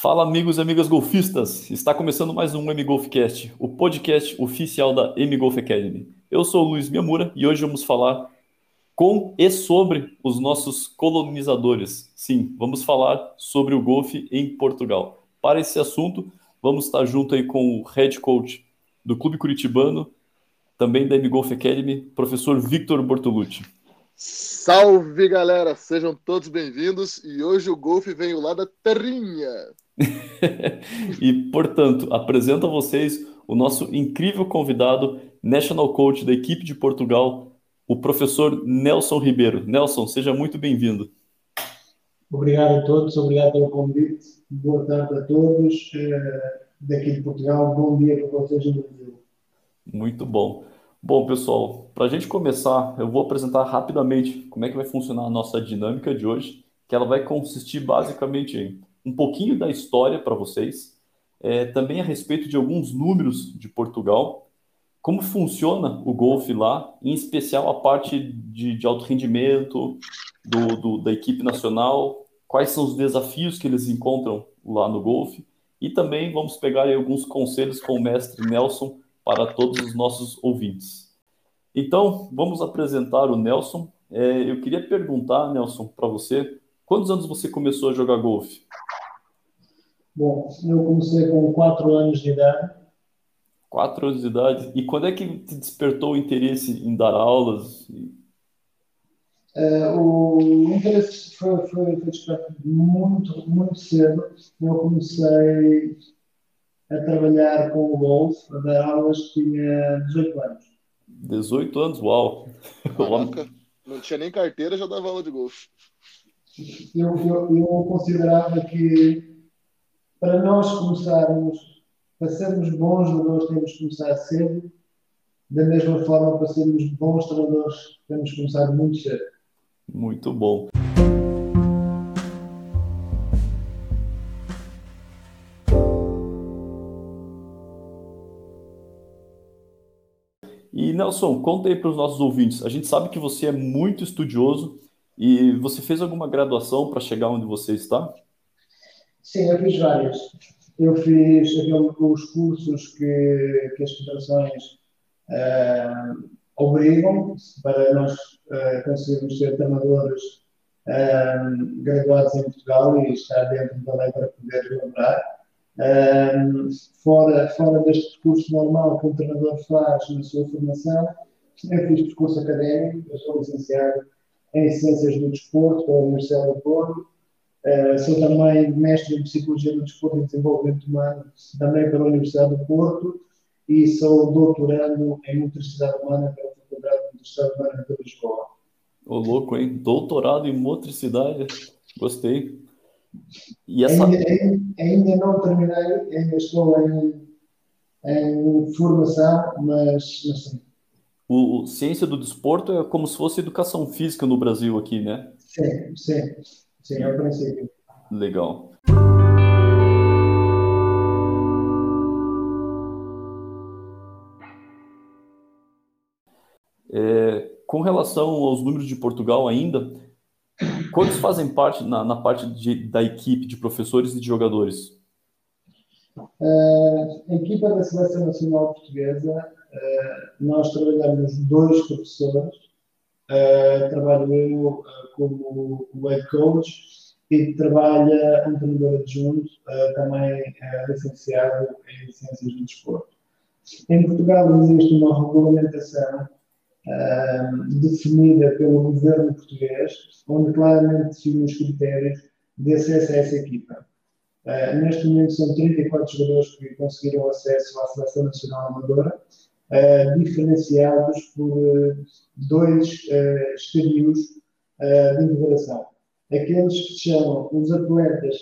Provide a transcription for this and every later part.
Fala amigos e amigas golfistas, está começando mais um M-Golfcast, o podcast oficial da M-Golf Academy. Eu sou o Luiz Miamura e hoje vamos falar com e sobre os nossos colonizadores. Sim, vamos falar sobre o golfe em Portugal. Para esse assunto, vamos estar junto aí com o head coach do Clube Curitibano, também da M-Golf Academy, professor Victor Bortolucci. Salve galera, sejam todos bem-vindos e hoje o golfe veio lá da terrinha. e, portanto, apresento a vocês o nosso incrível convidado, National Coach da equipe de Portugal, o professor Nelson Ribeiro. Nelson, seja muito bem-vindo. Obrigado a todos, obrigado pelo convite. Boa tarde a todos eh, daqui de Portugal. Bom dia para vocês no Brasil. Muito bom. Bom, pessoal, para a gente começar, eu vou apresentar rapidamente como é que vai funcionar a nossa dinâmica de hoje, que ela vai consistir basicamente em um pouquinho da história para vocês, é, também a respeito de alguns números de Portugal, como funciona o golfe lá, em especial a parte de, de alto rendimento do, do, da equipe nacional, quais são os desafios que eles encontram lá no golfe, e também vamos pegar alguns conselhos com o mestre Nelson para todos os nossos ouvintes. Então, vamos apresentar o Nelson. É, eu queria perguntar, Nelson, para você, quantos anos você começou a jogar golfe? Bom, eu comecei com 4 anos de idade. 4 anos de idade. E quando é que te despertou o interesse em dar aulas? Uh, o interesse foi, foi, foi despertado muito, muito cedo. Eu comecei a trabalhar com o golfe, a dar aulas, tinha 18 anos. 18 anos, uau! Caraca, não tinha nem carteira, já dava aula de golfe. Eu, eu, considerava que para nós começarmos, para sermos bons jogadores, temos que começar cedo. Da mesma forma, para sermos bons treinadores, temos que começar muito cedo. Muito bom. E Nelson, conta aí para os nossos ouvintes. A gente sabe que você é muito estudioso e você fez alguma graduação para chegar onde você está? Sim, eu fiz várias. Eu fiz os cursos que, que as federações uh, obrigam para nós uh, conseguirmos ser treinadores uh, graduados em Portugal e estar dentro da lei para poder lembrar. Fora, fora deste percurso normal que um treinador faz na sua formação, eu fiz percurso académico, eu sou licenciado em Ciências do Desporto pela Universidade do Porto, Uh, sou também mestre em Psicologia do Desporto e Desenvolvimento Humano, também pela Universidade do Porto, e sou doutorando em Motricidade Humana pela Faculdade de Motricidade Humana de Lisboa. Ô, louco, hein? Doutorado em Motricidade, gostei. E essa... ainda, ainda, não terminei, ainda estou em, em formação, mas, mas. O, o, ciência do desporto é como se fosse educação física no Brasil aqui, né? Sim, sim. Sim, é o princípio. Legal. É, com relação aos números de Portugal ainda, quantos fazem parte na, na parte de, da equipe de professores e de jogadores? Uh, a equipa da Seleção Nacional Portuguesa, nós trabalhamos dois professores, uh, trabalho eu como head coach e trabalha um treinador adjunto, também licenciado em Ciências do Desporto. Em Portugal existe uma regulamentação definida pelo governo português, onde claramente define os critérios de acesso a essa equipa. Uh, neste momento são 34 jogadores que conseguiram acesso à Seleção Nacional Amadora, uh, diferenciados por dois uh, estadios uh, de integração. Aqueles que se chamam os atletas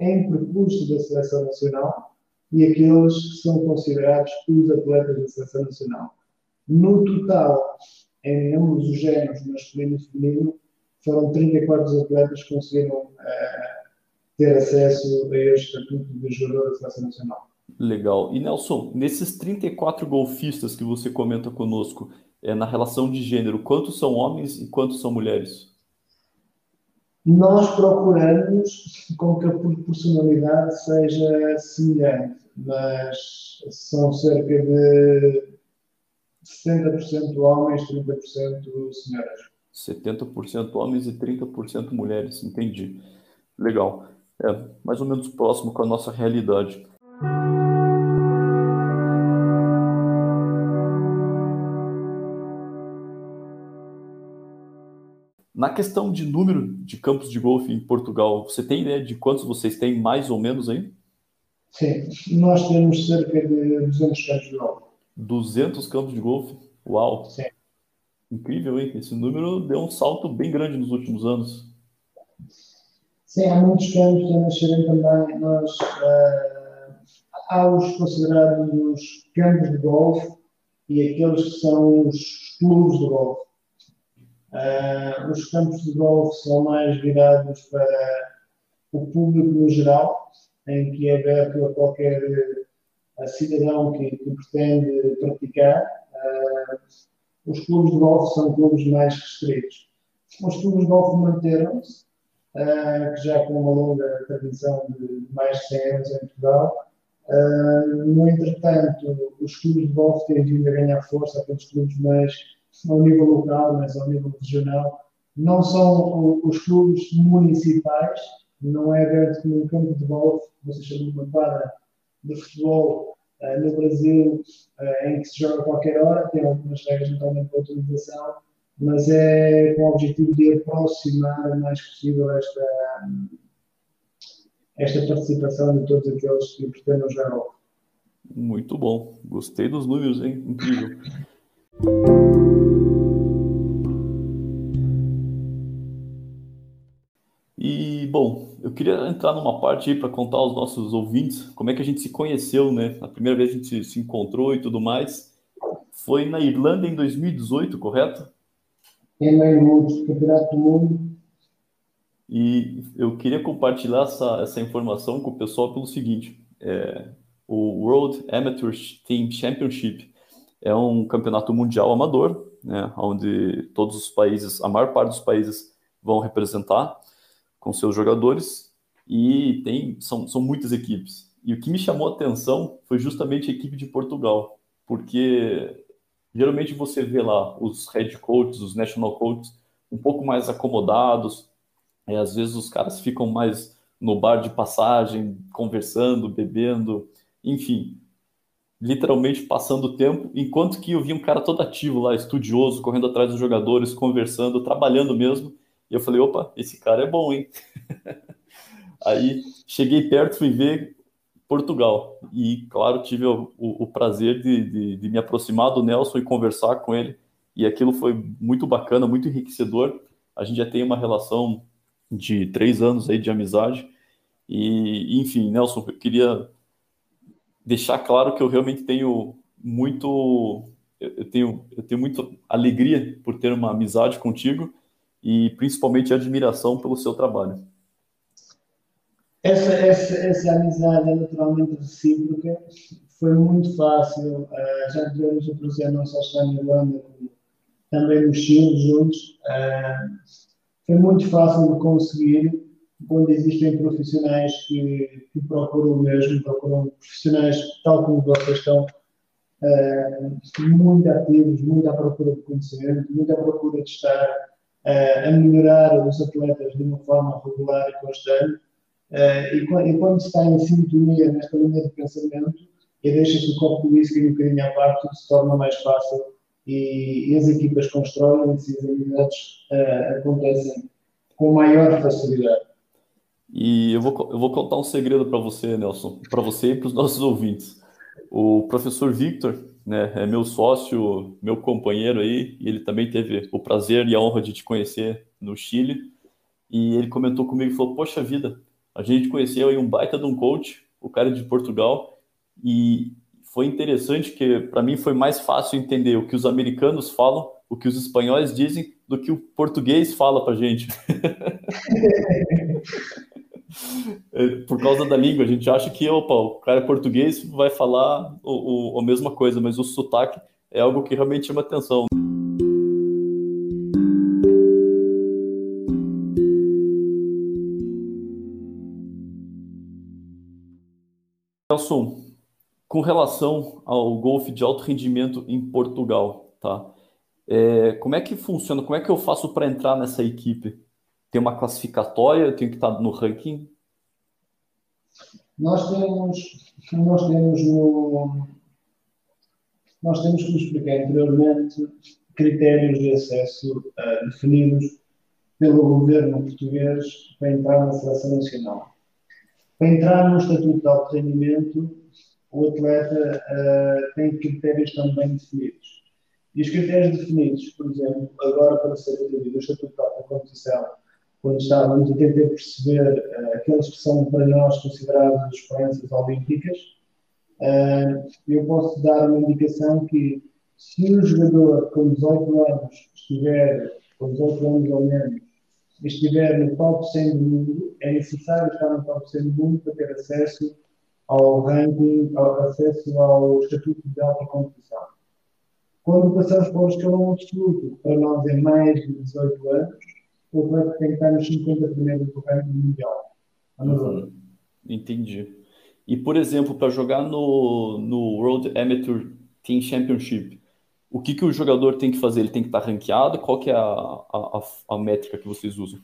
em percurso da seleção nacional e aqueles que são considerados os atletas da seleção nacional. No total, em ambos os géneros, masculino e feminino, foram 34 atletas que conseguiram uh, ter acesso a este estatuto de jogador da seleção nacional. Legal. E Nelson, nesses 34 golfistas que você comenta conosco, é, na relação de gênero, quantos são homens e quantos são mulheres? Nós procuramos com que a proporcionalidade seja semelhante, mas são cerca de 70% homens, 30% senhoras. 70% homens e 30% mulheres, entendi. Legal. É mais ou menos próximo com a nossa realidade. Na questão de número de campos de golfe em Portugal, você tem ideia de quantos vocês têm mais ou menos aí? Sim, nós temos cerca de 200 campos de golfe. 200 campos de golfe? Uau! Sim. Incrível, hein? Esse número deu um salto bem grande nos últimos anos. Sim, há muitos campos a nascerem também. Nós, uh, há os considerados campos de golfe e aqueles que são os clubes de golfe. Uh, os campos de golfe são mais virados para o público no geral, em que é aberto a qualquer a cidadão que, que, pretende praticar. Uh, os clubes de golfe são clubes mais restritos. Os clubes de golfe manteram-se, uh, que já com uma longa tradição de mais de 100 anos em Portugal. Uh, no entretanto, os clubes de golfe têm vindo a ganhar força, aqueles clubes mais ao nível local, mas ao nível regional. Não são os clubes municipais, não é aberto como um campo de golfe, você chama uma quadra de futebol uh, no Brasil uh, em que se joga a qualquer hora, tem algumas regras naturalmente de utilização, mas é com o objetivo de aproximar o mais possível esta, esta participação de todos aqueles que pretendem jogar golfe. Muito bom, gostei dos números, hein? Incrível. bom, eu queria entrar numa parte aí para contar aos nossos ouvintes como é que a gente se conheceu, né? A primeira vez a gente se encontrou e tudo mais. Foi na Irlanda em 2018, correto? É Campeonato do Mundo. E eu queria compartilhar essa, essa informação com o pessoal pelo seguinte: é, o World Amateur Team Championship é um campeonato mundial amador, né, onde todos os países, a maior parte dos países vão representar com seus jogadores e tem são, são muitas equipes. E o que me chamou a atenção foi justamente a equipe de Portugal, porque geralmente você vê lá os head coaches, os national coaches, um pouco mais acomodados, e às vezes os caras ficam mais no bar de passagem, conversando, bebendo, enfim, literalmente passando o tempo, enquanto que eu vi um cara todo ativo lá, estudioso, correndo atrás dos jogadores, conversando, trabalhando mesmo, e eu falei, opa, esse cara é bom, hein? Aí cheguei perto, fui ver Portugal. E, claro, tive o, o, o prazer de, de, de, me aproximar do Nelson e conversar com ele. E aquilo foi muito bacana, muito enriquecedor. A gente já tem uma relação de três anos aí de amizade. E, enfim, Nelson, eu queria deixar claro que eu realmente tenho muito. Eu tenho, eu tenho muita alegria por ter uma amizade contigo e principalmente admiração pelo seu trabalho. Essa, essa, essa amizade é naturalmente recíproca, foi muito fácil, uh, já tivemos o prazer não só estar na Irlanda, também no Chile juntos, uh, foi muito fácil de conseguir quando existem profissionais que, que procuram o mesmo, procuram profissionais tal como vocês estão, uh, muito ativos, muito à procura de conhecimento, muito à procura de estar a melhorar os atletas de uma forma regular e constante. E quando se está em sintonia nesta linha de pensamento e deixa-se o copo de whisky um bocadinho à parte, tudo se torna mais fácil e, as equipas constroem-se e as habilidades acontecem com maior facilidade. E eu vou, eu vou contar um segredo para você, Nelson, para você e para os nossos ouvintes. O professor Victor, né, é meu sócio, meu companheiro aí, e ele também teve o prazer e a honra de te conhecer no Chile. E ele comentou comigo e falou: Poxa vida, a gente conheceu aí um baita de um coach, o cara de Portugal, e foi interessante que para mim foi mais fácil entender o que os americanos falam, o que os espanhóis dizem, do que o português fala para gente. É, por causa da língua, a gente acha que opa, o cara é português vai falar o, o, a mesma coisa, mas o sotaque é algo que realmente chama atenção. Nelson, com relação ao golfe de alto rendimento em Portugal, tá? É, como é que funciona? Como é que eu faço para entrar nessa equipe? Tem uma classificatória? Eu tenho que estar no ranking? Nós temos, nós temos no, nós temos, como expliquei anteriormente, critérios de acesso uh, definidos pelo governo português para entrar na seleção nacional. Para entrar no estatuto de alto rendimento, o atleta uh, tem critérios também definidos. E os critérios definidos, por exemplo, agora para ser atribuído o estatuto de alta competição, quando estávamos a tentar perceber uh, aqueles que são para nós considerados as experiências olímpicas, uh, eu posso dar uma indicação que se o jogador com 18 anos estiver, com 18 anos ou menos, estiver no top 100 do mundo, é necessário estar no top 100 do mundo para ter acesso ao ranking, ao acesso ao estatuto de alta competição. Quando passamos para o escalão absoluto, para nós é mais de 18 anos, o atleta tem que estar nos 50 primeiros do ranking mundial. Uhum. Entendi. E, por exemplo, para jogar no, no World Amateur Team Championship, o que, que o jogador tem que fazer? Ele tem que estar ranqueado? Qual que é a, a, a métrica que vocês usam?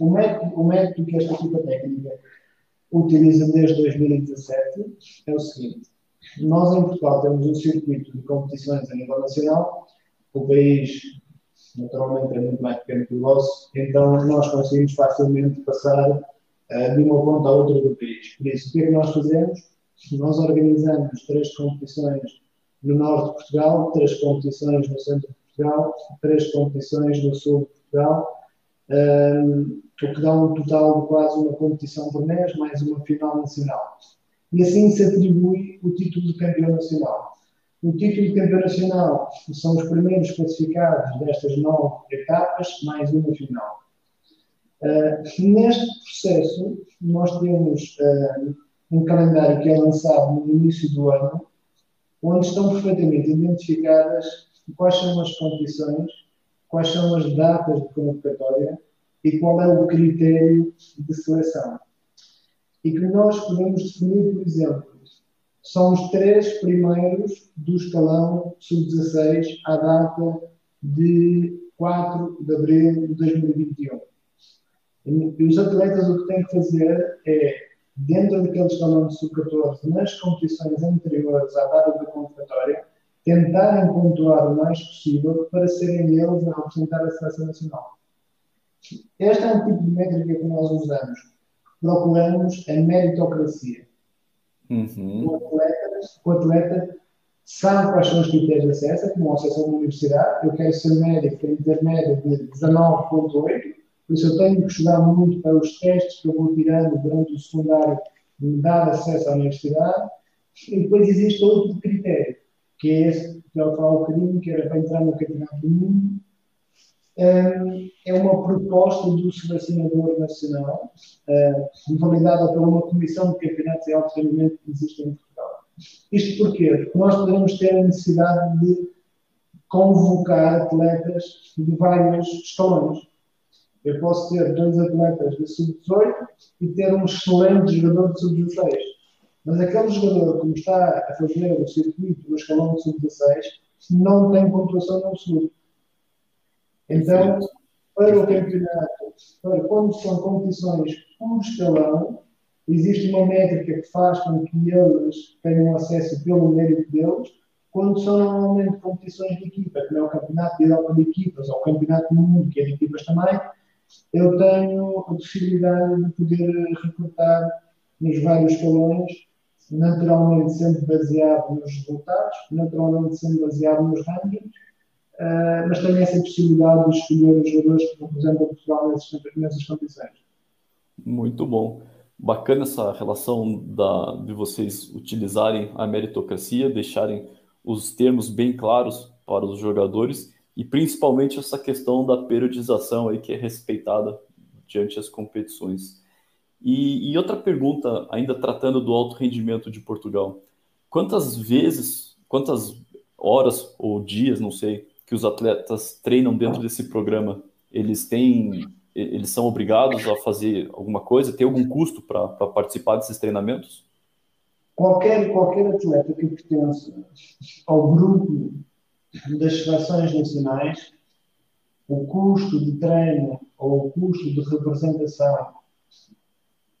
O método, o método que esta equipa técnica utiliza desde 2017 é o seguinte. Nós, em Portugal, temos um circuito de competições a nível nacional. O país, naturalmente, é muito mais pequeno que o nosso, então nós conseguimos facilmente passar uh, de uma ponta a outra do país. Por isso, o que é que nós fazemos? Nós organizamos três competições no norte de Portugal, três competições no centro de Portugal, três competições no sul de Portugal, um, o que dá um total de quase uma competição por mês, mais uma final nacional. E assim se atribui o título de campeão nacional. O título de campeão nacional são os primeiros classificados destas nove etapas, mais uma final. Uh, neste processo, nós temos uh, um calendário que é lançado no início do ano, onde estão perfeitamente identificadas quais são as condições, quais são as datas de convocatória e qual é o critério de seleção. E que nós podemos definir, por exemplo, são os três primeiros do escalão sub-16 à data de 4 de abril de 2021. E os atletas o que têm que fazer é dentro daqueles escalão de sub-14, nas competições anteriores à data da convocatória, tentarem pontuar o mais possível para serem eles a representar a seleção nacional. Este é um tipo de métrica que nós usamos. Procuramos a meritocracia. Uhum. O, atleta, o atleta sabe quais são os critérios de acesso, como o acesso a uma universidade. Eu quero ser médico, tenho que ter média de 19,8 por isso, eu tenho que estudar muito para os testes que eu vou tirando durante o secundário, me dar acesso à universidade. E depois existe outro critério, que é esse que eu falo um bocadinho, que era para entrar no Campeonato do Mundo. Um, é uma proposta do selecionador nacional, uh, validada por uma comissão de campeonatos de alto rendimento que existe em Portugal. Isto porquê? Porque nós podemos ter a necessidade de convocar atletas de vários escalões. Eu posso ter dois atletas de sub-18 e ter um excelente jogador de sub-16. Mas aquele jogador que está a fazer o circuito no escalão de sub-16 não tem pontuação no absoluto. Então, para o campeonato, para quando são competições por escalão, existe uma métrica que faz com que eles tenham acesso pelo mérito deles, quando são normalmente competições de equipa, que não é o campeonato de Europa de equipas, ou o campeonato do mundo, que é de equipas também, eu tenho a possibilidade de poder recrutar nos vários escalões, naturalmente sempre baseado nos resultados, naturalmente sempre baseado nos rankings, uh, mas tenho essa possibilidade de escolher os jogadores que representam Portugal nessas, nessas condições. Muito bom. Bacana essa relação da, de vocês utilizarem a meritocracia, deixarem os termos bem claros para os jogadores e principalmente essa questão da periodização aí que é respeitada diante as competições. E, e, outra pergunta, ainda tratando do alto rendimento de Portugal, quantas vezes, quantas horas ou dias, não sei, que os atletas treinam dentro desse programa? Eles têm, eles são obrigados a fazer alguma coisa? Tem algum custo para participar desses treinamentos? qualquer, qualquer atleta que pertence ao grupo das seleções nacionais, o custo de treino ou o custo de representação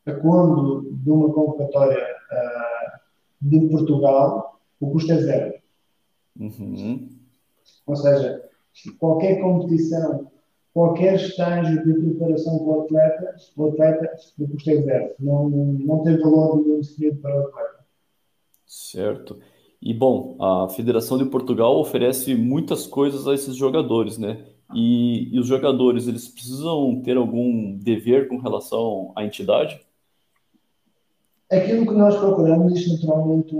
a quando de uma convocatória uh, de Portugal, o custo é zero. Uhum. Ou seja, qualquer competição, qualquer estágio de preparação para o atleta, o atleta, o custo é zero. Não, não tem valor nenhum definido para o atleta. Certo. E bom, a Federação de Portugal oferece muitas coisas a esses jogadores, né? E, e os jogadores, eles precisam ter algum dever com relação à entidade? Aquilo que nós procuramos, isto naturalmente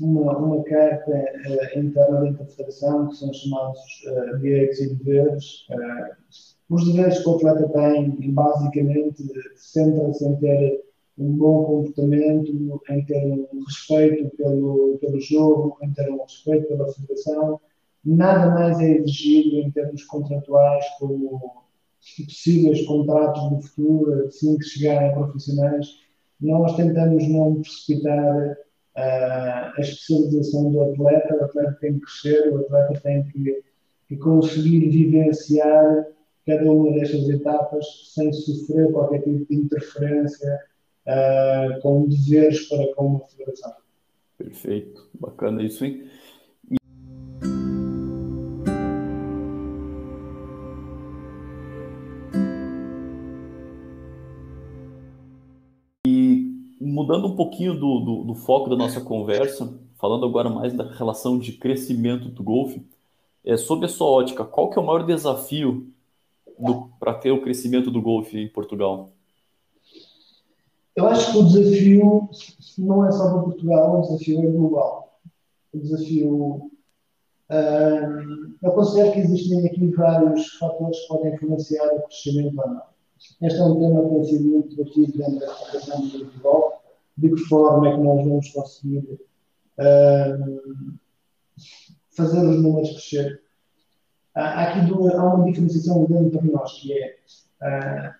uma, uma carta uh, interna da Federação, que são chamados uh, direitos e deveres. Uh, os deveres que o atleta tem, basicamente, centram-se em ter um bom comportamento, em ter um respeito pelo, pelo jogo, em ter um respeito pela federação. Nada mais é exigido em termos contratuais, como possíveis contratos no futuro, assim que chegarem profissionais. Nós tentamos não precipitar uh, a especialização do atleta, o atleta tem que crescer, o atleta tem que, que conseguir vivenciar cada uma destas etapas sem sofrer qualquer tipo de interferência uh, com deveres para com uma federação. Perfeito, bacana isso, hein? Mudando um pouquinho do, do, do, foco da nossa conversa, falando agora mais da relação de crescimento do golfe, é, sob a sua ótica, qual que é o maior desafio para ter o crescimento do golfe em Portugal? Eu acho que o desafio não é só para Portugal, o desafio é global. O desafio. Um, eu considero que existem aqui vários fatores que podem influenciar o crescimento ou não. Este é um tema que tem sido muito debatido dentro da Federação de Futebol. De que forma é que nós vamos conseguir um, fazer os números crescer? Há, aqui duas, há uma diferenciação grande para nós, que é uh,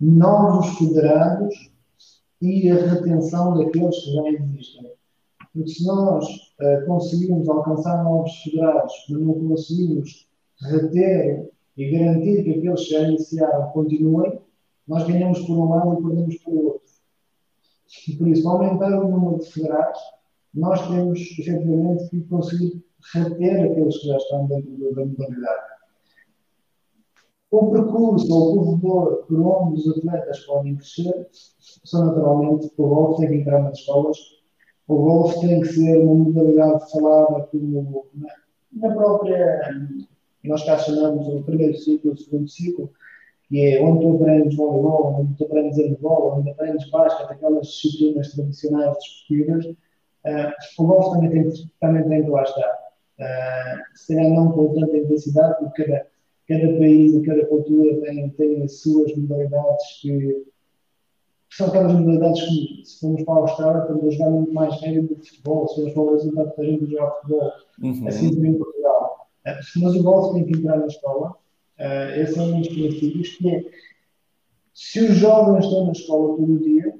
novos federados e a retenção daqueles que já existem. Porque se nós uh, conseguimos alcançar novos federados, mas não conseguimos reter e garantir que aqueles que já iniciaram continuem, nós ganhamos por um lado e perdemos por outro. E por isso, aumentar o número de federados, nós temos efetivamente que conseguir reter aqueles que já estão dentro da modalidade. O percurso ou o corredor por onde os atletas podem crescer são naturalmente o golfe tem que entrar nas escolas, o golfe tem que ser uma modalidade falada como na, na própria, nós cá chamamos o primeiro ciclo, o segundo ciclo, que é onde tu aprendes voleibol, onde tu aprendes handball, onde aprendes basquete, aquelas disciplinas tradicionais desportivas, uh, o golfe também tem, também tem que lá estar. Uh, se calhar não com tanta intensidade, porque cada cada país e cada cultura tem, tem as suas modalidades que, que são aquelas modalidades que, se formos para a Austrália, estamos a jogar muito mais regra do que futebol. Se formos para o Brasil, está a jogar futebol. Uhum. Assim também em Portugal. Eh, mas o golfe tem que entrar na escola. Uh, esse é um dos princípios, que é se os jovens estão na escola todo dia,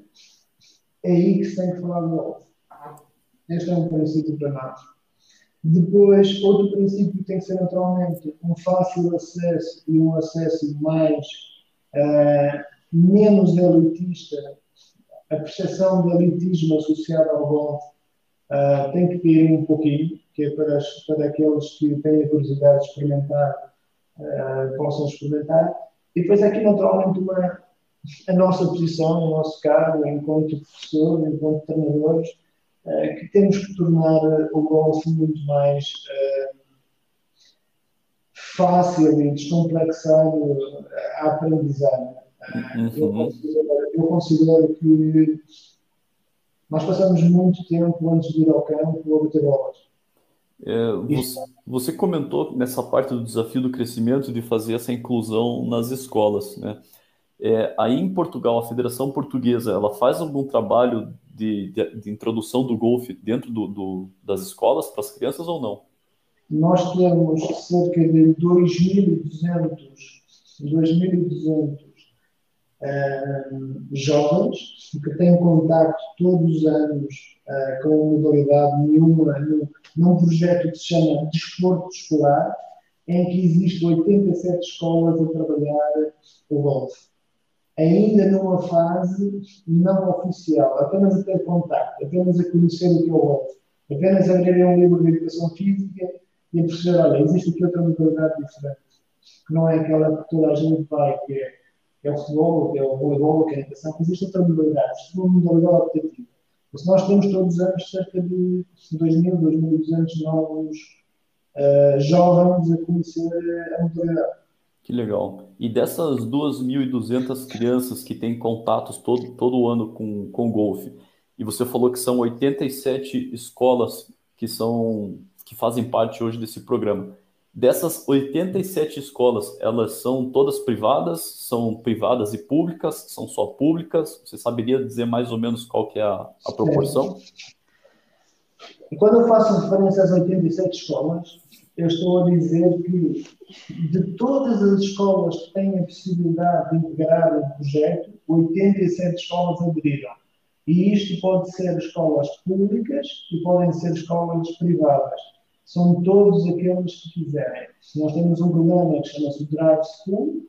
é aí que se tem que falar de golfe. Este é um princípio para nós. Depois, outro princípio tem que ser naturalmente um fácil acesso e um acesso mais uh, menos elitista. A percepção de elitismo associada ao golfe uh, tem que cair um pouquinho, que é para, para aqueles que têm a curiosidade de experimentar, uh, possam experimentar. E depois aqui naturalmente uma, a nossa posição, o nosso cargo enquanto professor, enquanto treinadores, eh, que temos que tornar eh, o golfe muito mais uh, fácil e descomplexado a aprendizagem. Uhum. Eu, considero, eu, considero, que nós passamos muito tempo antes de ir ao campo a bater bolas. É, você, você, comentou nessa parte do desafio do crescimento de fazer essa inclusão nas escolas, né? É, aí em Portugal, a Federação Portuguesa, ela faz algum trabalho de, de, de introdução do golfe dentro do, do, das escolas para as crianças ou não? Nós temos cerca de 2.200 2.200 uh, jovens que têm contacto todos os anos uh, com a modalidade nenhuma, num, num projeto que se chama Desporto Escolar, em que existem 87 escolas a trabalhar o golfe. Ainda numa fase não oficial, apenas a ter contacto, apenas a conhecer o que é o golfe, apenas a abrirem um livro de educação física e a perceber, olha, existe aqui outra modalidade diferente, que não é aquela que toda a gente vai, que é, que é o futebol, que é o voleibol, que é a natação, existe outra modalidade, existe uma modalidade optativa. Se nós temos todos os anos cerca de 2.000, 2.200 novos uh, jovens a conhecer a modalidade. Que legal. E dessas 2.200 crianças que têm contatos todo, todo ano com, com golfe, e você falou que são 87 escolas que são que fazem parte hoje desse programa. Dessas 87 escolas, elas são todas privadas? São privadas e públicas? São só públicas? Você saberia dizer mais ou menos qual que é a, a proporção? E quando eu faço referência às 87 escolas, eu estou a dizer que de todas as escolas que têm a possibilidade de integrar o projeto, 87 escolas aderiram. E isto pode ser escolas públicas e podem ser escolas privadas são todos aqueles que quiserem. Nós temos um programa que chama-se Drive School.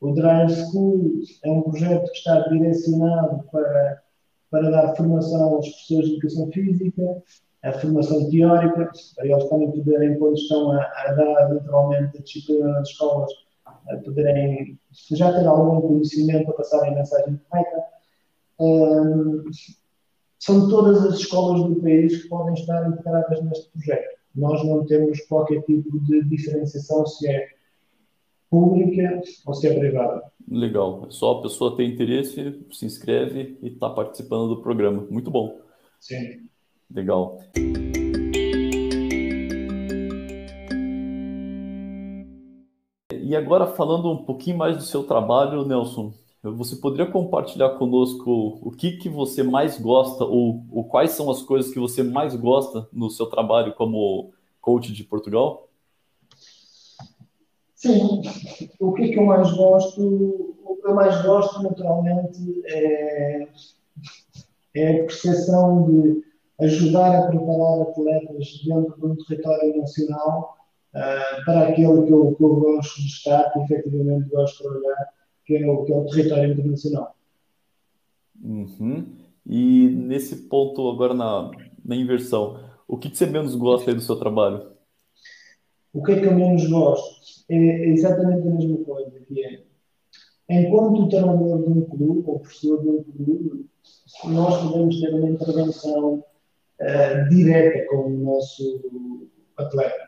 O Drive School é um projeto que está direcionado para, para dar formação aos professores de educação física, a formação teórica, para eles também poderem, quando estão a, a dar naturalmente a disciplina nas escolas, a poderem já ter algum conhecimento para passarem a mensagem correta. Um, são todas as escolas do país que podem estar integradas neste projeto nós não temos qualquer tipo de diferenciação se é pública ou se é privada. Legal. É só a pessoa ter interesse, se inscreve e está participando do programa. Muito bom. Sim. Legal. E agora falando um pouquinho mais do seu trabalho, Nelson, você poderia compartilhar conosco o que, que você mais gosta ou, ou, quais são as coisas que você mais gosta no seu trabalho como coach de Portugal? Sim, o que, que eu mais gosto? O que eu mais gosto, naturalmente, é, é a percepção de ajudar a preparar atletas dentro de um território nacional uh, para aquilo que eu, que eu gosto de estar, que efetivamente gosto de trabalhar que é o, que é o território internacional. Uhum. E nesse ponto, agora na, na inversão, o que, que você menos gosta do seu trabalho? O que é que eu menos gosto? É exatamente a mesma coisa, que é, enquanto treinador de um clube, ou professor de um clube, nós podemos ter uma intervenção uh, direta com o nosso atleta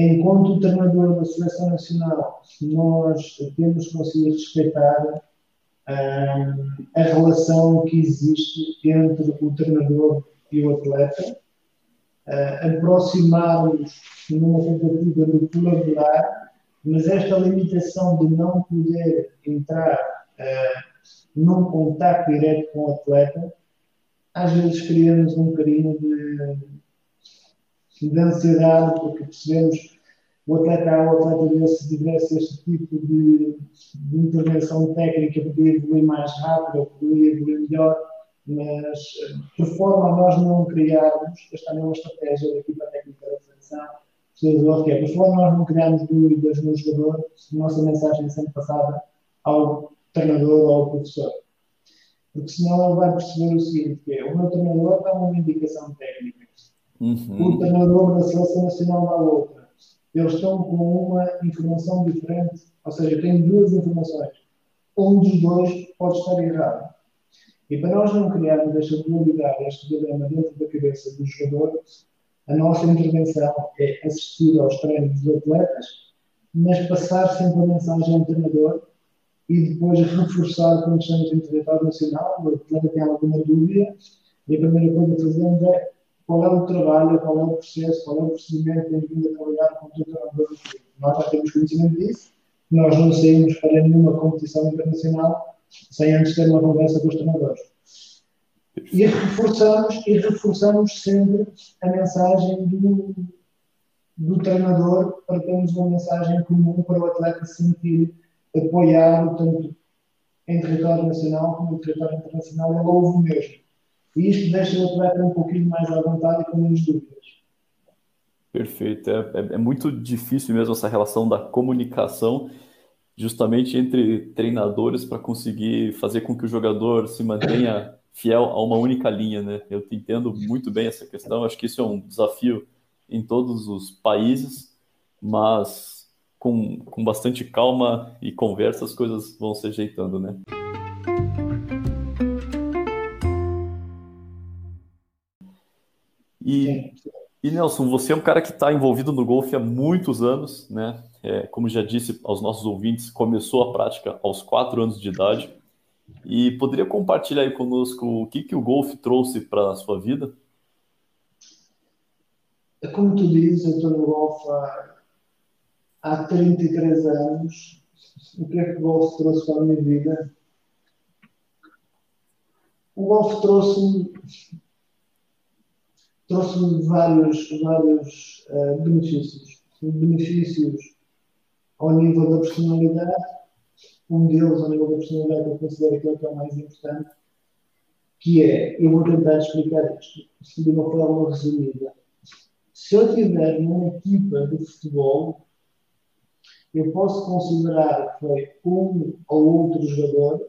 enquanto treinador da seleção nacional, nós temos conseguido respeitar um, a relação que existe entre o treinador e o atleta, uh, aproximarmos numa tentativa de colaborar, mas esta limitação de não poder entrar uh, num contato direto com o atleta, às vezes cria-nos um bocadinho de de ansiedade, porque percebemos o atleta A, o atleta se tivesse este tipo de, de intervenção técnica, podia evoluir mais rápido, ou podia evoluir melhor, mas por forma a nós não criarmos, esta é uma estratégia da equipa técnica da seleção, que é, por forma a nós não criarmos dúvidas no jogador, a nossa mensagem é sempre passada ao treinador ou ao professor. Porque senão ele vai perceber o seguinte, que é, o meu treinador dá uma indicação técnica, Uhum. O treinador da seleção nacional dá outra. Eles estão com uma informação diferente, ou seja, têm duas informações. Um dos dois pode estar errado. E para nós não criarmos esta dualidade, este dilema dentro da cabeça dos jogadores, a nossa intervenção é assistir aos treinos dos atletas, mas passar sempre a mensagem ao treinador e depois reforçar quando estamos em território nacional, o atleta tem alguma dúvida, e a primeira coisa que fazemos é qual é o trabalho, qual é o processo, qual é o procedimento que tem vindo a trabalhar com o treinador. Nós já temos conhecimento disso, nós não saímos para nenhuma competição internacional sem antes ter uma conversa com os treinadores. E reforçamos, e reforçamos sempre a mensagem do, do treinador para termos uma mensagem comum para o atleta sentir apoiado, tanto em território nacional como em território internacional, ele ouve o mesmo. E isto deixa o atleta um pouquinho mais à vontade e com menos dúvidas. Perfeito. É, é, é, muito difícil mesmo essa relação da comunicação, justamente entre treinadores, para conseguir fazer com que o jogador se mantenha fiel a uma única linha, né? Eu entendo muito bem essa questão. Acho que isso é um desafio em todos os países, mas com, com bastante calma e conversa as coisas vão se ajeitando, né? E, e Nelson, você é um cara que está envolvido no golfe há muitos anos, né? É, como já disse aos nossos ouvintes, começou a prática aos quatro anos de idade. E poderia compartilhar aí conosco o que, que o golfe trouxe para a sua vida? É como tu dizes, eu estou no golfe há, há 33 anos. O que é que o golfe trouxe para a minha vida? O golfe trouxe-me trouxe-me vários, vários uh, benefícios. Benefícios ao nível da personalidade, um deles ao nível da personalidade que eu considero que é o mais importante, que é, eu vou tentar explicar isto de uma forma resumida. Se eu tiver uma equipa de futebol, eu posso considerar que foi um ou outro jogador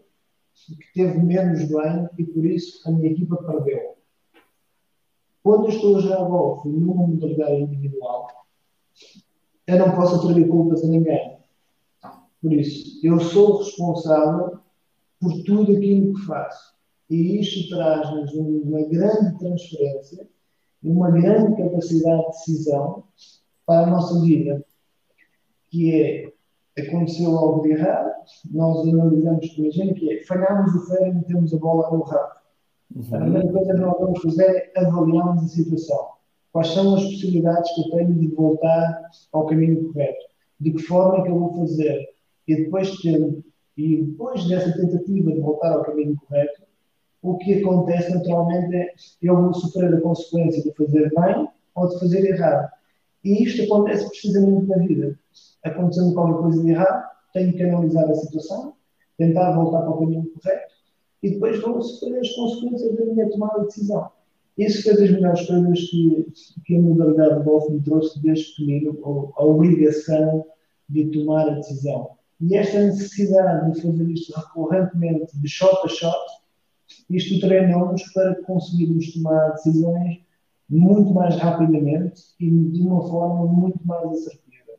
que teve menos bem e por isso a minha equipa perdeu. Quando eu estou a jogar golfe numa modalidade individual, eu não posso atribuir culpas a ninguém. Por isso, eu sou responsável por tudo aquilo que faço. E isto traz-nos uma grande transferência, uma grande capacidade de decisão para a nossa vida, que é aconteceu algo de errado, nós analisamos, imagina que é, falhamos o ferro e metemos a bola no rato. Uhum. A primeira coisa que nós vamos fazer é avaliarmos a situação. Quais são as possibilidades que eu tenho de voltar ao caminho correto? De que forma é que eu vou fazer? E depois, de, e depois dessa tentativa de voltar ao caminho correto, o que acontece naturalmente é eu vou sofrer a consequência de fazer bem ou de fazer errado. E isto acontece precisamente na vida. Acontecendo qualquer coisa de errado, tenho que analisar a situação, tentar voltar para o caminho correto e depois vão sofrer as consequências da minha tomada de decisão. Isso foi das melhores coisas que, que a modalidade de golfe me trouxe desde pequenino, a obrigação de tomar a decisão. E esta necessidade de fazer isto recorrentemente, de shot a shot, isto treinou-nos para conseguirmos tomar decisões muito mais rapidamente e de uma forma muito mais assertiva.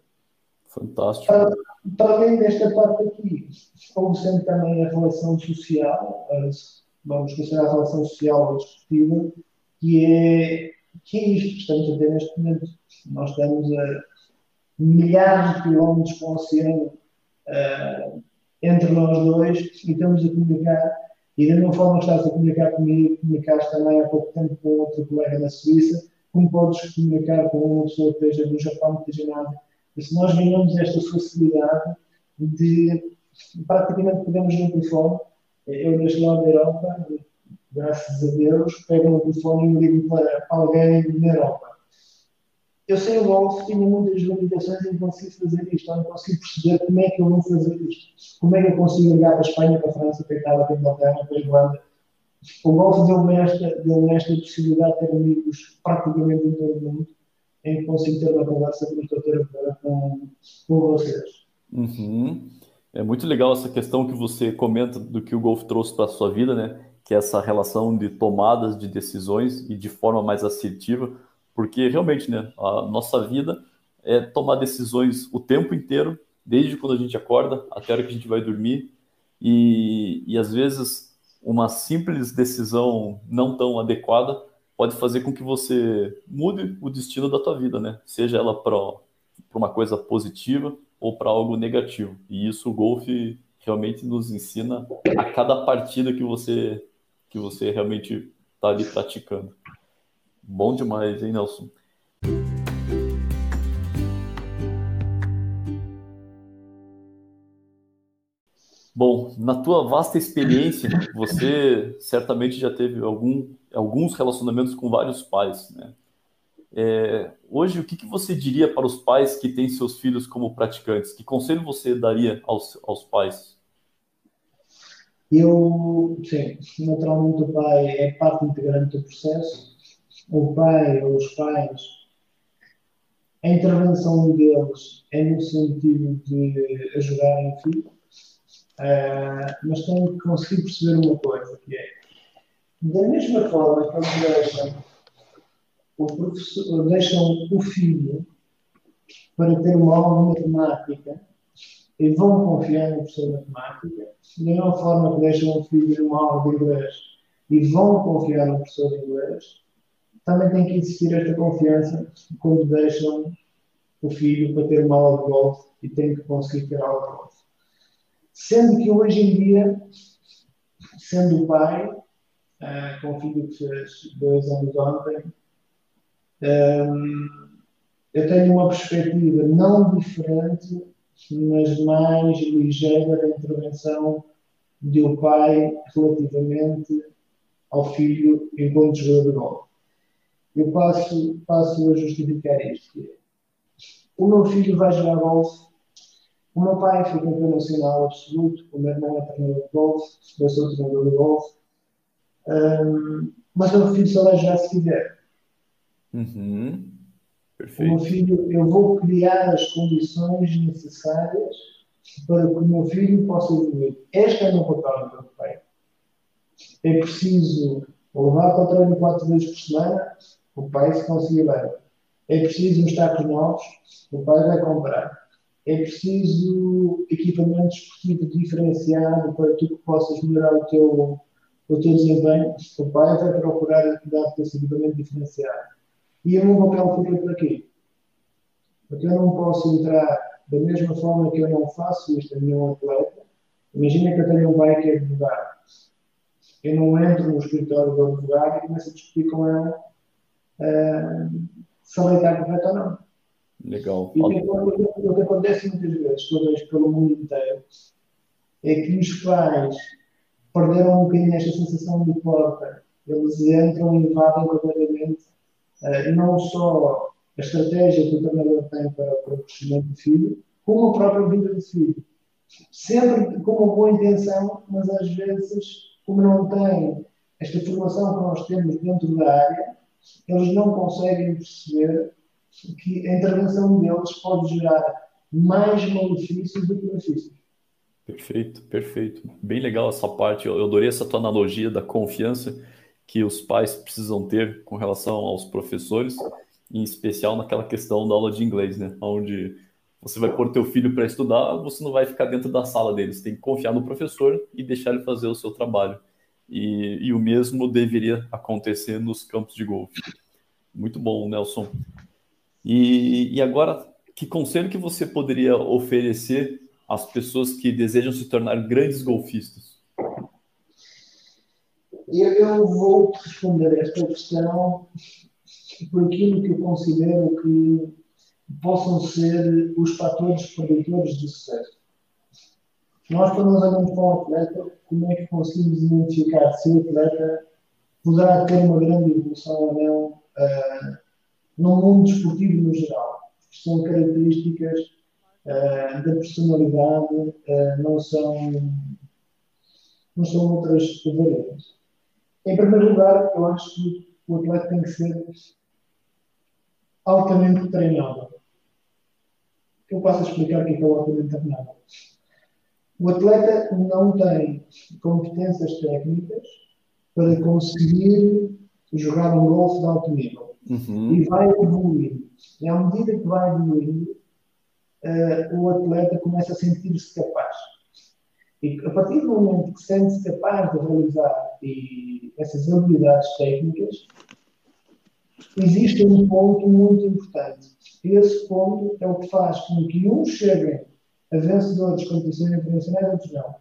Fantástico. Para, para além desta parte aqui, sempre também a relação social, vamos considerar a relação social desportiva, que é, que é isto que estamos a ter neste momento. Nós estamos a milhares de quilómetros com o oceano uh, entre nós dois e estamos a comunicar. E da mesma forma que estás a comunicar comigo, comunicaste também há pouco tempo com outro colega na Suíça, como podes comunicar com uma pessoa que esteja no Japão, que esteja na e se nós ganhamos esta facilidade de praticamente podemos no telefone, eu neste lado da Europa, graças a Deus, pego no telefone e ligo para alguém na Europa. Eu sei o golfe, tinha muitas limitações em conseguir fazer isto, não consigo perceber como é que eu vou fazer isto. Como é que eu consigo ligar para a Espanha, para a França, para a Itália, para a Inglaterra, para a Irlanda. O golfe deu-me esta, deu esta possibilidade de ter amigos praticamente em todo o mundo em que consigo ter uma conversa como estou a ter agora com, com vocês. Uhum. É muito legal essa questão que você comenta do que o golfe trouxe para a sua vida, né? Que é essa relação de tomadas de decisões e de forma mais assertiva, porque realmente, né? A nossa vida é tomar decisões o tempo inteiro, desde quando a gente acorda até a hora que a gente vai dormir, e, e às vezes uma simples decisão não tão adequada pode fazer com que você mude o destino da tua vida, né? Seja ela para uma coisa positiva ou para algo negativo. E isso o golfe realmente nos ensina a cada partida que você que você realmente está ali praticando. Bom demais, hein, Nelson? Bom, na tua vasta experiência, você certamente já teve algum, alguns relacionamentos com vários pais, né? É, hoje, o que, que, você diria para os pais que têm seus filhos como praticantes? Que conselho você daria aos, aos pais? Eu, sim, naturalmente o pai é parte integrante do processo. O pai ou os pais, a intervenção deles é no sentido de ajudarem o filho, uh, mas têm que conseguir perceber uma coisa, que é, da mesma forma que eles deixam o, professor, deixam o filho para ter uma aula de matemática e vão confiar no professor de matemática, da mesma forma que deixam o filho numa aula de inglês e vão confiar no professor de inglês, também tem que existir esta confiança quando deixam o filho para ter uma aula de golfe e tem que conseguir ter aula de golfe. Sendo que hoje em dia, sendo pai, uh, com o filho que fez dois anos ontem, um, eu tenho uma perspectiva não diferente, mas mais ligeira da intervenção do pai relativamente ao filho enquanto jogador de golfe. Eu passo, passo a justificar isto. O meu filho vai jogar golfe, o meu pai foi campeão nacional absoluto, o meu irmão é treinador de golfe, eu sou treinador de golfe, um, mas o meu filho só vai jogar se quiser. Uhum. O meu filho, eu vou criar as condições necessárias para que o meu filho possa evoluir. Este é o meu papel enquanto pai. É preciso levar para o treino quatro vezes por semana, o pai se conseguir bem. É preciso uns tacos novos, o pai vai comprar. É preciso equipamento esportivo diferenciado para que tu possas melhorar o teu, o teu desempenho. O pai vai procurar dar-te esse equipamento diferenciado e o meu papel fica por aqui. Porque eu não posso entrar da mesma forma que eu não faço isto a nenhum atleta. Imagina que eu tenho um pai que é advogado. Eu não entro no escritório do advogado e começo a discutir com ela uh, se a está correta ou não. Legal. E o que acontece muitas vezes, vejo pelo mundo inteiro, é que os pais perderam um bocadinho esta sensação de porta. Eles entram e invadem completamente uh, não só a estratégia que o treinador tem para, para o crescimento do filho, como a própria vida do filho. Sempre com uma boa intenção, mas às vezes, como não tem esta formação que nós temos dentro da área, eles não conseguem perceber que a intervenção deles pode gerar mais malefícios do que benefícios. Perfeito, perfeito. Bem legal essa parte. Eu adorei essa tua analogia da confiança que os pais precisam ter com relação aos professores, em especial naquela questão da aula de inglês, né? Onde você vai pôr teu filho para estudar, você não vai ficar dentro da sala deles, tem que confiar no professor e deixar ele fazer o seu trabalho. E, e o mesmo deveria acontecer nos campos de golfe. Muito bom, Nelson. E, e agora, que conselho que você poderia oferecer às pessoas que desejam se tornar grandes golfistas? Eu, vou responder esta questão por aquilo que eu considero que possam ser os fatores preditores de sucesso. Nós, quando nós olhamos para um atleta, como é que conseguimos identificar se o atleta poderá ter uma grande evolução ou não uh, no mundo desportivo no geral? São características uh, da personalidade, uh, não, são, não são outras variáveis. Em primeiro lugar, eu acho que o atleta tem que ser altamente treinado. Eu passo a explicar o que é, o altamente treinado. O atleta não tem competências técnicas para conseguir jogar um golfe de alto nível. Uhum. E vai evoluindo. E à medida que vai evoluindo, uh, o atleta começa a sentir-se capaz. E a partir do momento que sente-se capaz de realizar e, essas habilidades técnicas, existe um ponto muito importante. Esse ponto é o que faz com que uns cheguem a vencedores de competições internacionais outros não.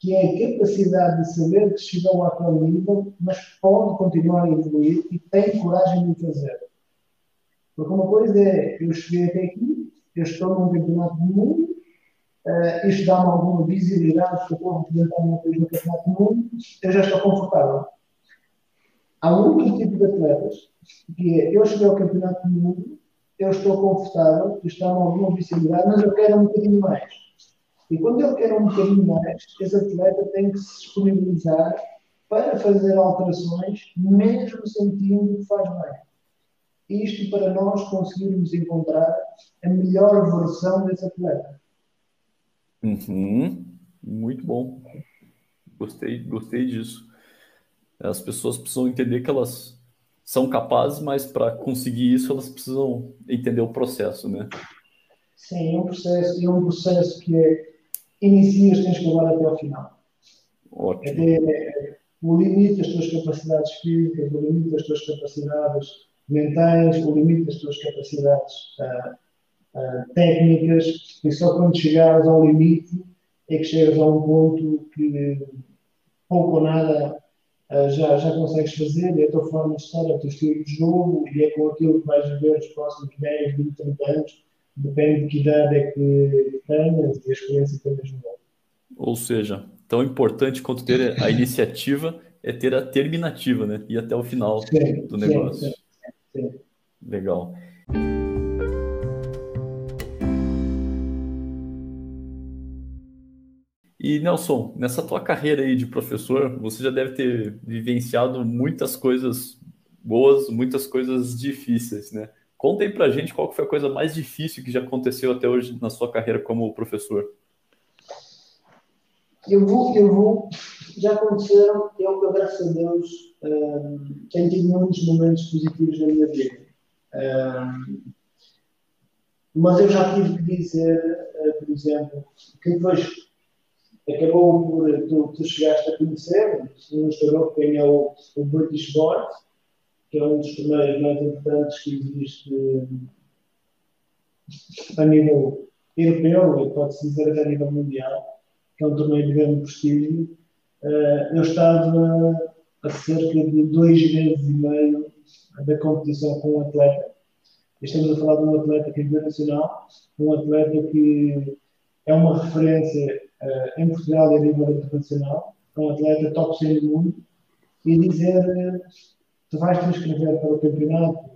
Que é a capacidade de saber que chegou àquele nível, mas pode continuar a evoluir e tem coragem de fazer. Porque uma coisa é, eu cheguei até aqui, eu estou num campeonato do mundo, uh, isto dá-me alguma visibilidade, porque eu estou representar uma coisa no Campeonato do Mundo, eu já estou confortável. Há outro tipo de atletas, que é, eu cheguei ao Campeonato do Mundo, eu estou confortável, isto dá-me alguma visibilidade, mas eu quero um bocadinho mais. E quando ele quer um bocadinho mais, esse atleta tem que se disponibilizar para fazer alterações, mesmo sentindo que faz bem. Isto para nós conseguirmos encontrar a melhor versão desse atleta. Uhum. Muito bom. Gostei, gostei disso. As pessoas precisam entender que elas são capazes, mas para conseguir isso elas precisam entender o processo, né? Sim, é um processo, é um processo que é, inicias, tens que levar até ao final. Ótimo. Até o limite das tuas capacidades físicas, o limite das tuas capacidades mentais, o limite das tuas capacidades uh, uh, técnicas, e só quando chegares ao limite é que chegas a um ponto que pouco ou nada uh, já, já consegues fazer, é a tua forma de estar, é o teu estilo de jogo e é com aquilo que vais viver nos próximos 10, 20, 30 anos, depende de que idade é que tenhas e a experiência que tenhas no mundo. Ou seja, tão importante quanto ter a iniciativa é ter a terminativa, né? E até o final sim, do negócio. Sim, sim, Legal. E Nelson, nessa tua carreira aí de professor, você já deve ter vivenciado muitas coisas boas, muitas coisas difíceis, né? Conta aí pra gente qual foi a coisa mais difícil que já aconteceu até hoje na sua carreira como professor. Eu vou, eu vou, já aconteceram, eu, graças a Deus, um, tenho tido muitos momentos positivos na minha vida. Um, mas eu já tive que dizer, uh, por exemplo, que depois acabou por, tu, tu chegaste a conhecer, um jogador que ganhou o British Board, que é um dos torneios mais importantes que existe a nível europeu, e pode-se dizer até a nível mundial, que é um torneio de grande prestígio. Eh, eu estava a cerca de dois meses e meio da competição com um atleta. Estamos a falar de um atleta que é internacional, um atleta que é uma referência uh, em Portugal e a nível internacional, um atleta top 100 do mundo, e dizer tu vais te inscrever para o campeonato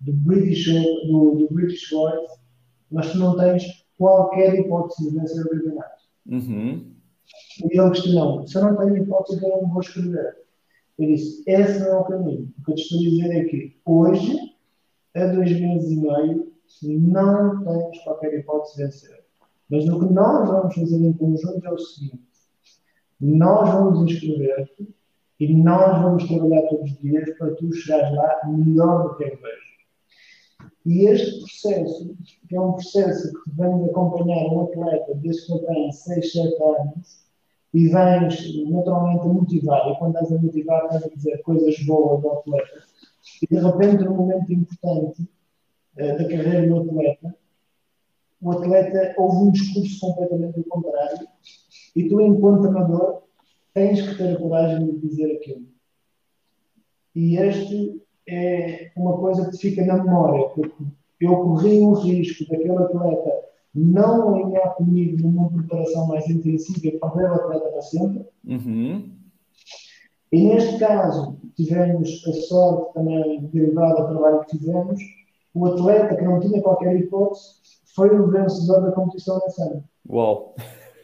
do British, do, do British Boys, mas tu não tens qualquer hipótese de vencer o campeonato. Uhum. E ele questionou se eu não tenho hipótese, eu não vou escrever. Eu disse, esse não é o caminho. O que eu te estou a dizer é que hoje, a dois meses e meio, não tens qualquer hipótese de vencer. Mas o que nós vamos fazer em conjunto é o seguinte: nós vamos inscrever-te e nós vamos trabalhar todos os dias para tu chegares lá melhor do que é hoje. E este processo, que é um processo que vem acompanhar um atleta desde que ele tem 6, 7 anos, e vens naturalmente a motivar, e quando estás a motivar, estás a dizer coisas boas ao atleta, e de repente, num momento importante uh, da carreira do atleta, o atleta ouve um discurso completamente do contrário. E tu, enquanto treinador, tens que ter a coragem de dizer aquilo. E este é uma coisa que fica na memória, porque eu corri o risco daquele atleta não alinhar comigo numa preparação mais intensiva e perder o atleta para sempre. Uhum. E neste caso, tivemos a sorte também derivada do trabalho que fizemos, o atleta que não tinha qualquer hipótese foi o vencedor da competição nesse ano. Uau!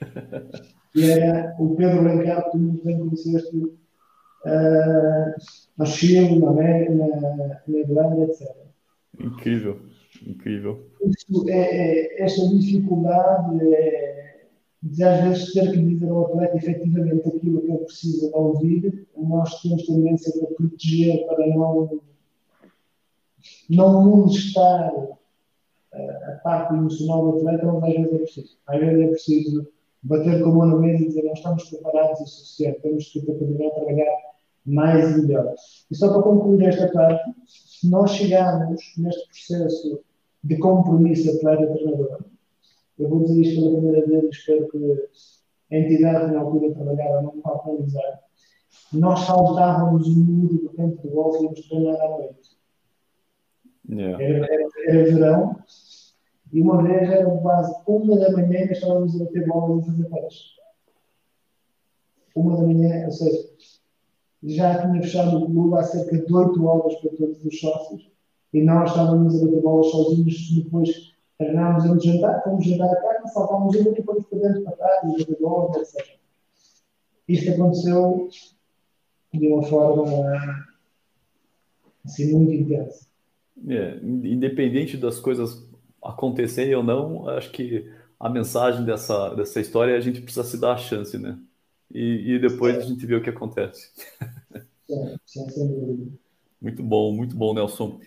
e era o Pedro Lencado, que tu muito bem conheceste, uh, no Chile, na América, na, na Irlanda, etc. Incrível, incrível. Isso, é, é, esta dificuldade é, de às vezes ter que dizer ao atleta efetivamente aquilo que ele precisa de ouvir, nós temos tendência para proteger, para não, não molestar a parte emocional do atleta, mas às vezes é preciso. Às vezes é preciso bater com a mão na mesa e dizer não estamos preparados o suficiente, temos que continuar a trabalhar mais e melhor. E só para concluir esta parte, se nós chegarmos neste processo de compromisso atleta-treinador, eu vou dizer isto pela primeira vez espero que a entidade na altura trabalhava não atualizar, nós saltávamos o muro do campo de golfe e íamos treinar à noite. Yeah. Era, era, era verão, e uma vez era quase uma da manhã e estávamos a bater bolas e fazer pés. Uma da manhã, ou seja, já tinha fechado o clube há cerca de 8 horas para todos os sócios e nós estávamos a bater bolas sozinhos depois Treinámos antes de jantar, fomos jantar a carne, saltámos ali e fomos para dentro para trás, e jogador, etc. Isto aconteceu de uma forma assim, muito intensa. É, independente das coisas acontecerem ou não, acho que a mensagem dessa, dessa história é a gente precisa se dar a chance, né? E, e depois é. a gente vê o que acontece. Sem dúvida. Muito bom, muito bom, Nelson.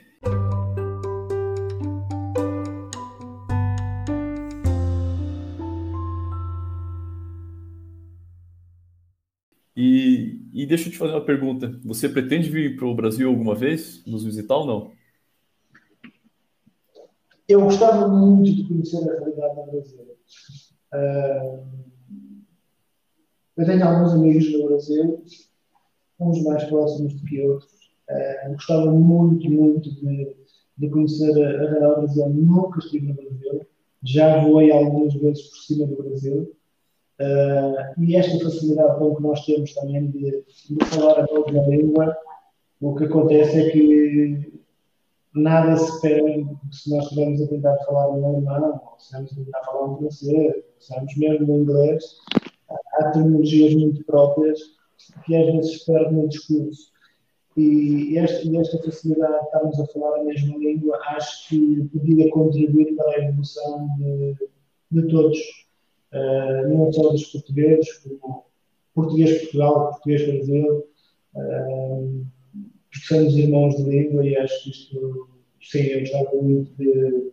E, e deixa eu te fazer uma pergunta. Você pretende vir para o Brasil alguma vez, nos visitar ou não? Eu gostava muito de conhecer a realidade no Brasil. Uh, eu tenho alguns amigos no Brasil, uns mais próximos do que outros. Uh, gostava muito, muito de, de conhecer a, a realidade Brasil. Nunca estive no Brasil. Já voei algumas vezes por cima do Brasil. Uh, e esta facilidade com que nós temos também de, de falar a própria língua, o que acontece é que nada se perde se nós estivermos a tentar falar um alemão, ou se estivermos a tentar falar um francês, ou se estivermos mesmo no inglês, há terminologias muito próprias que às vezes perde no discurso. E esta, esta facilidade de estarmos a falar a mesma língua, acho que podia contribuir para a evolução de, de todos uh, não só dos portugueses, como português-Portugal, português-Brasil, uh, porque somos irmãos de língua e acho que isto, sim, eu gostava muito de.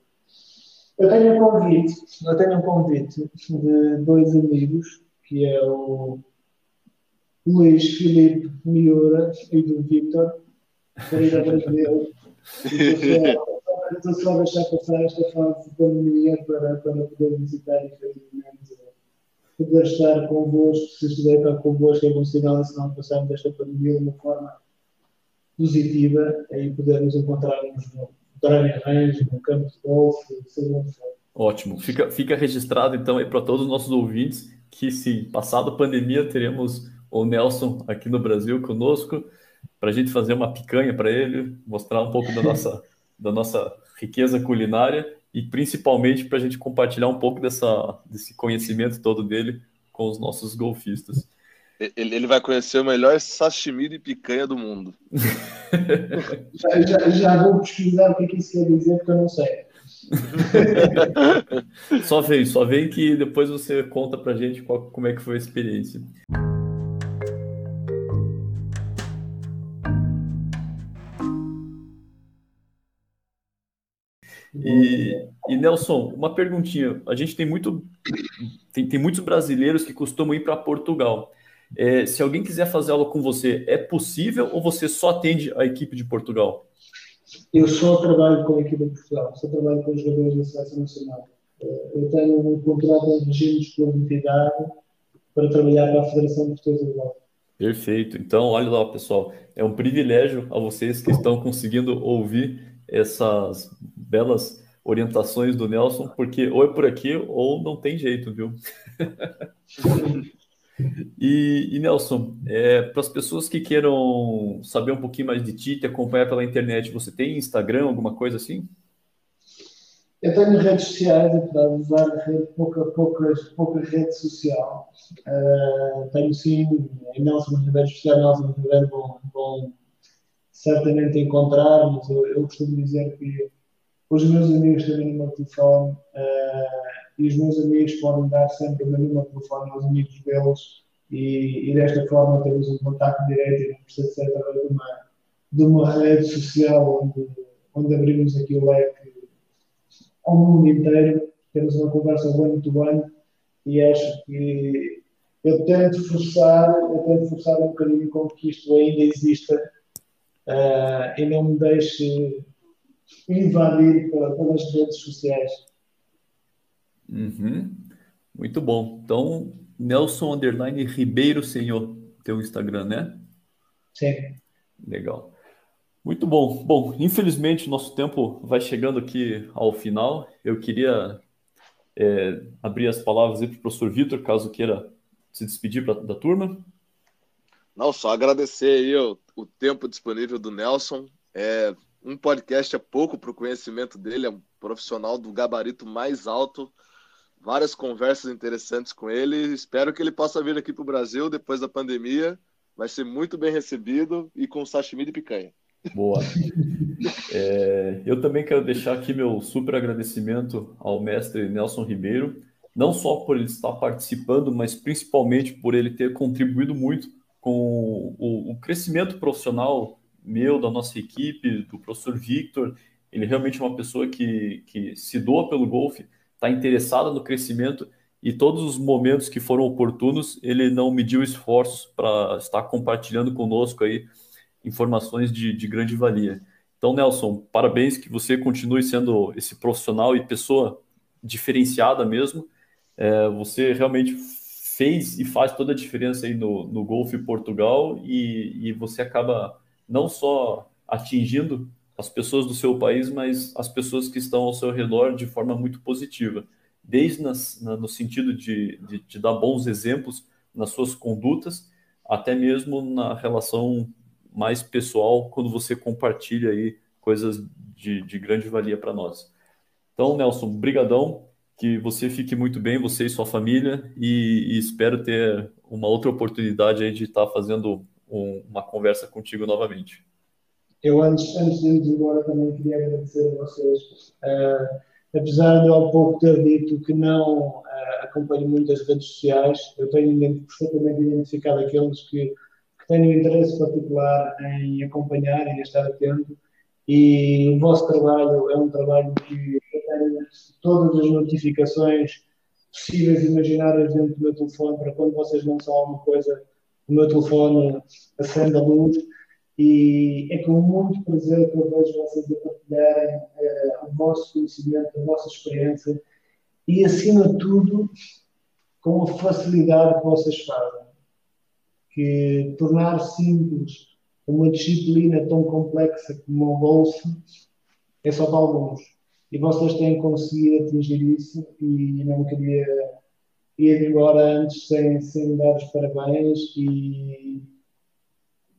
Eu tenho um convite, eu tenho um convite de dois amigos, que é o Luís Filipe Miura e do Victor, para ir ao. Estou só a deixar passar esta fase de pandemia para, para poder visitar efetivamente, poder estar convosco, se estiver cá convosco é bom sinal, se não passarmos esta pandemia de uma forma positiva e podermos encontrar-nos no Driving Range, no campo de golfe, seja onde for. Ótimo. Fica, fica registrado então aí para todos os nossos ouvintes que se passado a pandemia teremos o Nelson aqui no Brasil conosco para a gente fazer uma picanha para ele, mostrar um pouco da nossa da nossa riqueza culinária e principalmente para a gente compartilhar um pouco dessa, desse conhecimento todo dele com os nossos golfistas. Ele, ele vai conhecer o melhor sashimi de picanha do mundo. já, já, já, vou pesquisar o que, é que isso quer dizer, porque eu não sei. só vem, só vem que depois você conta pra gente qual, como é que foi a experiência. E, e, Nelson, uma perguntinha. A gente tem muito tem, tem muitos brasileiros que costumam ir para Portugal. É, se alguém quiser fazer aula com você, é possível ou você só atende a equipe de Portugal? Eu só trabalho com a equipe de Portugal, só trabalho com os jogadores da Seleção Nacional. É, eu tenho um contrato de regime de exclusividade para trabalhar para a Federação Portuguesa de Golfe. Perfeito. Então, olha lá, pessoal. É um privilégio a vocês que estão conseguindo ouvir essas belas orientações do Nelson, porque ou é por aqui ou não tem jeito, viu? e, e, Nelson, é, para as pessoas que queiram saber um pouquinho mais de ti, te acompanhar pela internet, você tem Instagram, alguma coisa assim? Eu tenho redes sociais, apesar de usar rede, pouca, pouca rede social. Uh, tenho sim, em Nelson Ribeiro, social Nelson Ribeiro, vão, vão certamente encontrar, mas eu, eu costumo dizer que os meus amigos têm o número de telefone uh, e os meus amigos podem dar sempre o meu número telefone aos amigos deles e, e desta forma temos um contato direto e não precisa ser através de uma, de uma rede social onde, onde abrimos aqui o leque ao mundo inteiro, temos uma conversa one to one e acho que eu tento forçar, eu tento forçar um bocadinho com que isto ainda exista uh, e não me deixe invadir pelas redes sociais. Uhum. Muito bom. Então, Nelson Underline Ribeiro Senhor, teu Instagram, né? Sim. Legal. Muito bom. Bom, infelizmente nosso tempo vai chegando aqui ao final. Eu queria é, abrir as palavras para o professor Vitor, caso queira se despedir pra, da turma. Não, só agradecer aí o, o tempo disponível do Nelson. É, um podcast é pouco para o conhecimento dele, é um profissional do gabarito mais alto. Várias conversas interessantes com ele. Espero que ele possa vir aqui para o Brasil depois da pandemia. Vai ser muito bem recebido e com sashimi de picanha. Boa. É, eu também quero deixar aqui meu super agradecimento ao mestre Nelson Ribeiro, não só por ele estar participando, mas principalmente por ele ter contribuído muito com o, o crescimento profissional meu, da nossa equipe, do professor Victor. Ele realmente é uma pessoa que, que se doa pelo golfe, está interessada no crescimento e todos os momentos que foram oportunos, ele não mediu esforços para estar compartilhando conosco aí informações de, de grande valia. Então, Nelson, parabéns que você continue sendo esse profissional e pessoa diferenciada mesmo. É, você realmente fez e faz toda a diferença aí no, no Golfe Portugal e, e você acaba não só atingindo as pessoas do seu país, mas as pessoas que estão ao seu redor de forma muito positiva, desde nas, na, no sentido de, de, de, dar bons exemplos nas suas condutas, até mesmo na relação mais pessoal, quando você compartilha aí coisas de, de grande valia para nós. Então, Nelson, brigadão, que você fique muito bem, você e sua família, e, e espero ter uma outra oportunidade aí de estar fazendo um, uma conversa contigo novamente. Eu, antes, antes de irmos embora, também queria agradecer a vocês. Uh, apesar de há pouco ter dito que não uh, acompanho muito as redes sociais, eu tenho perfeitamente identificado aqueles que, que têm interesse particular em acompanhar e estar atento. E o vosso trabalho é um trabalho que eu tenho todas as notificações possíveis e imaginárias dentro do meu telefone para quando vocês lançam alguma coisa o meu telefone acende a luz e é com muito prazer que eu vejo vocês a partilharem uh, o vosso conhecimento, a vossa experiência e, acima de tudo, com a facilidade que vocês fazem. Que tornar simples uma disciplina tão complexa como o bolso é só para alguns. E vocês têm conseguido atingir isso e não queria ir embora antes sem, sem dar os parabéns e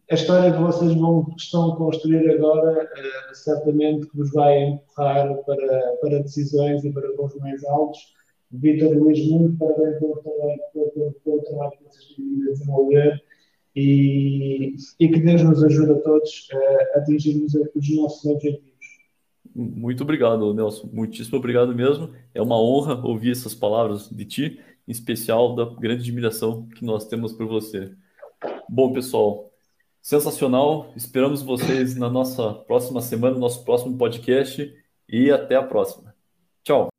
a história que vocês vão, estão a construir agora uh, certamente que vos vai empurrar para, para decisões e para voos mais altos. Vitor Luís, muito parabéns pelo trabalho, pelo, pelo trabalho que vocês têm a desenvolver e, e que Deus nos ajude a todos uh, a atingirmos os nossos objetivos. Muito obrigado, Nelson. Muitíssimo obrigado mesmo. É uma honra ouvir essas palavras de ti em especial da grande admiração que nós temos por você. Bom, pessoal, sensacional. Esperamos vocês na nossa próxima semana, no nosso próximo podcast e até a próxima. Tchau.